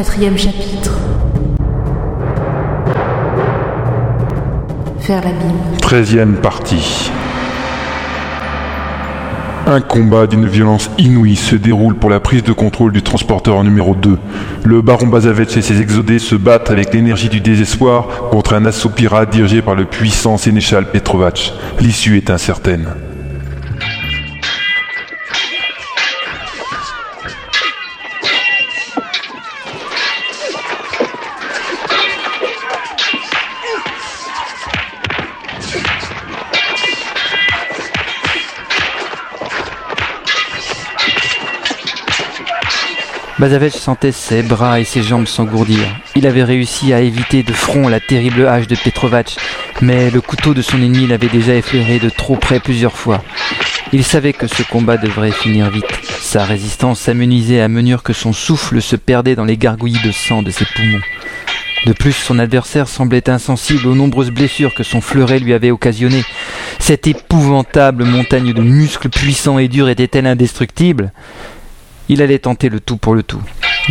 Quatrième chapitre. Faire la Bible. Treizième partie. Un combat d'une violence inouïe se déroule pour la prise de contrôle du transporteur numéro 2. Le baron Bazavec et ses exodés se battent avec l'énergie du désespoir contre un assaut pirate dirigé par le puissant sénéchal Petrovac. L'issue est incertaine. Bazavec sentait ses bras et ses jambes s'engourdir. Il avait réussi à éviter de front la terrible hache de Petrovac, mais le couteau de son ennemi l'avait déjà effleuré de trop près plusieurs fois. Il savait que ce combat devrait finir vite. Sa résistance s'amenuisait à mesure que son souffle se perdait dans les gargouillis de sang de ses poumons. De plus, son adversaire semblait insensible aux nombreuses blessures que son fleuret lui avait occasionnées. Cette épouvantable montagne de muscles puissants et durs était-elle indestructible? Il allait tenter le tout pour le tout.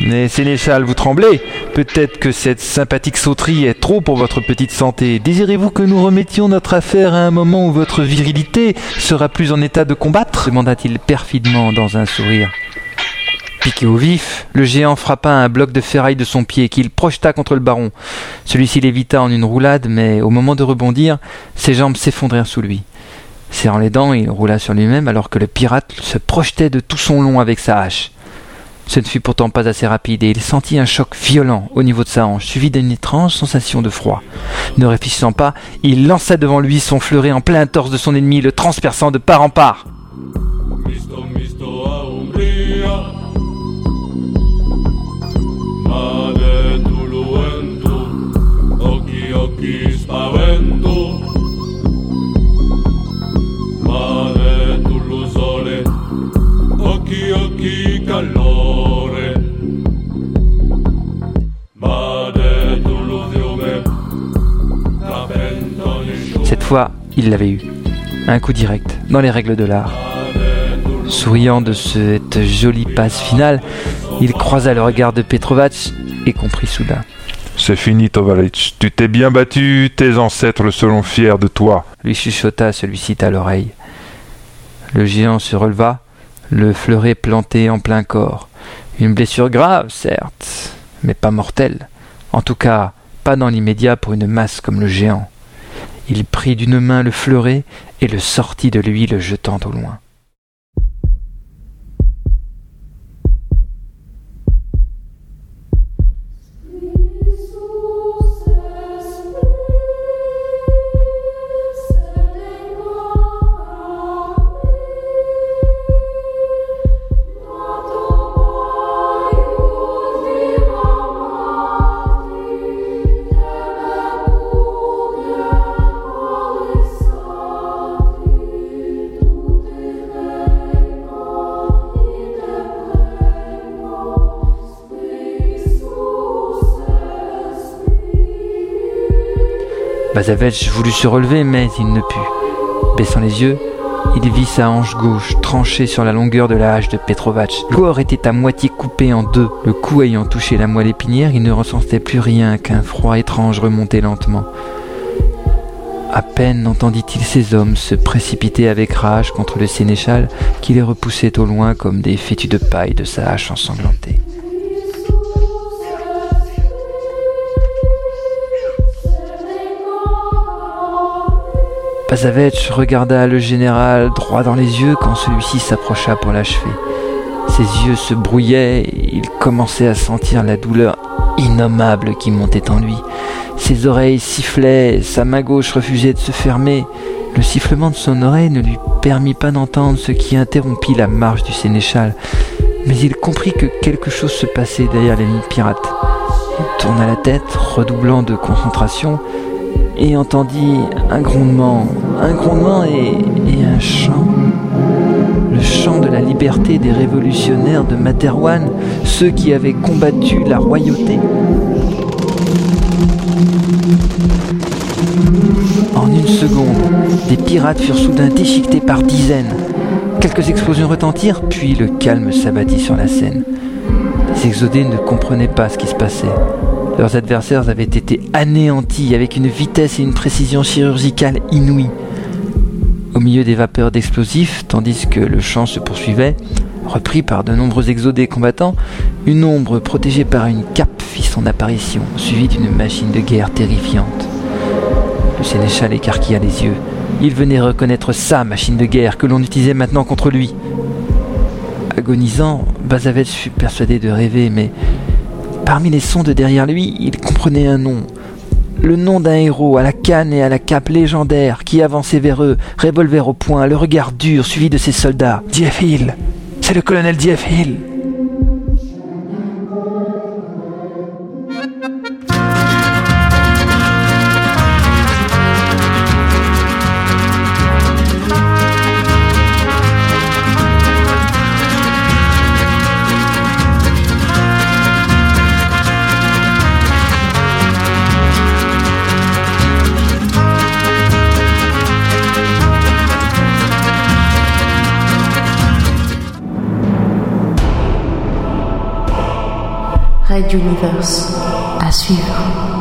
Mais Sénéchal, vous tremblez Peut-être que cette sympathique sauterie est trop pour votre petite santé. Désirez-vous que nous remettions notre affaire à un moment où votre virilité sera plus en état de combattre? demanda-t-il perfidement dans un sourire. Piqué au vif, le géant frappa un bloc de ferraille de son pied qu'il projeta contre le baron. Celui-ci l'évita en une roulade, mais au moment de rebondir, ses jambes s'effondrèrent sous lui. Serrant les dents, il roula sur lui-même alors que le pirate se projetait de tout son long avec sa hache. Ce ne fut pourtant pas assez rapide et il sentit un choc violent au niveau de sa hanche, suivi d'une étrange sensation de froid. Ne réfléchissant pas, il lança devant lui son fleuret en plein torse de son ennemi, le transperçant de part en part. Cette fois, il l'avait eu. Un coup direct, dans les règles de l'art. Souriant de cette jolie passe finale, il croisa le regard de Petrovac et comprit soudain. C'est fini, Tovalic. Tu t'es bien battu, tes ancêtres le seront fiers de toi. Lui chuchota celui-ci à l'oreille. Le géant se releva, le fleuret planté en plein corps. Une blessure grave, certes, mais pas mortelle. En tout cas, pas dans l'immédiat pour une masse comme le géant. Il prit d'une main le fleuret et le sortit de lui, le jetant au loin. Bazavech voulut se relever, mais il ne put. Baissant les yeux, il vit sa hanche gauche tranchée sur la longueur de la hache de Petrovac. Le corps était à moitié coupé en deux. Le cou ayant touché la moelle épinière, il ne ressentait plus rien qu'un froid étrange remontait lentement. À peine entendit-il ces hommes se précipiter avec rage contre le sénéchal qui les repoussait au loin comme des fétus de paille de sa hache ensanglantée. Pazavech regarda le général droit dans les yeux quand celui-ci s'approcha pour l'achever. Ses yeux se brouillaient il commençait à sentir la douleur innommable qui montait en lui. Ses oreilles sifflaient, sa main gauche refusait de se fermer. Le sifflement de son oreille ne lui permit pas d'entendre ce qui interrompit la marche du sénéchal, mais il comprit que quelque chose se passait derrière l'ennemi pirate. Il tourna la tête, redoublant de concentration, et entendit un grondement, un grondement et, un chant. Le chant de la liberté des révolutionnaires de Materwan, ceux qui avaient combattu la royauté. En une seconde, des pirates furent soudain déchiquetés par dizaines. Quelques explosions retentirent, puis le calme s'abattit sur la scène. Les exodés ne comprenaient pas ce qui se passait. Leurs adversaires avaient été anéantis avec une vitesse et une précision chirurgicale inouïes. Au milieu des vapeurs d'explosifs, tandis que le chant se poursuivait, repris par de nombreux exodés combattants, une ombre protégée par une cape fit son apparition, suivie d'une machine de guerre terrifiante. Le sénéchal écarquilla les yeux. Il venait reconnaître sa machine de guerre que l'on utilisait maintenant contre lui. Agonisant, Bazavet fut persuadé de rêver, mais parmi les sons de derrière lui, il comprenait un nom. Le nom d'un héros à la canne et à la cape légendaire qui avançait vers eux, revolver au poing, le regard dur, suivi de ses soldats. Hill C'est le colonel Hill Red Universe à suivre.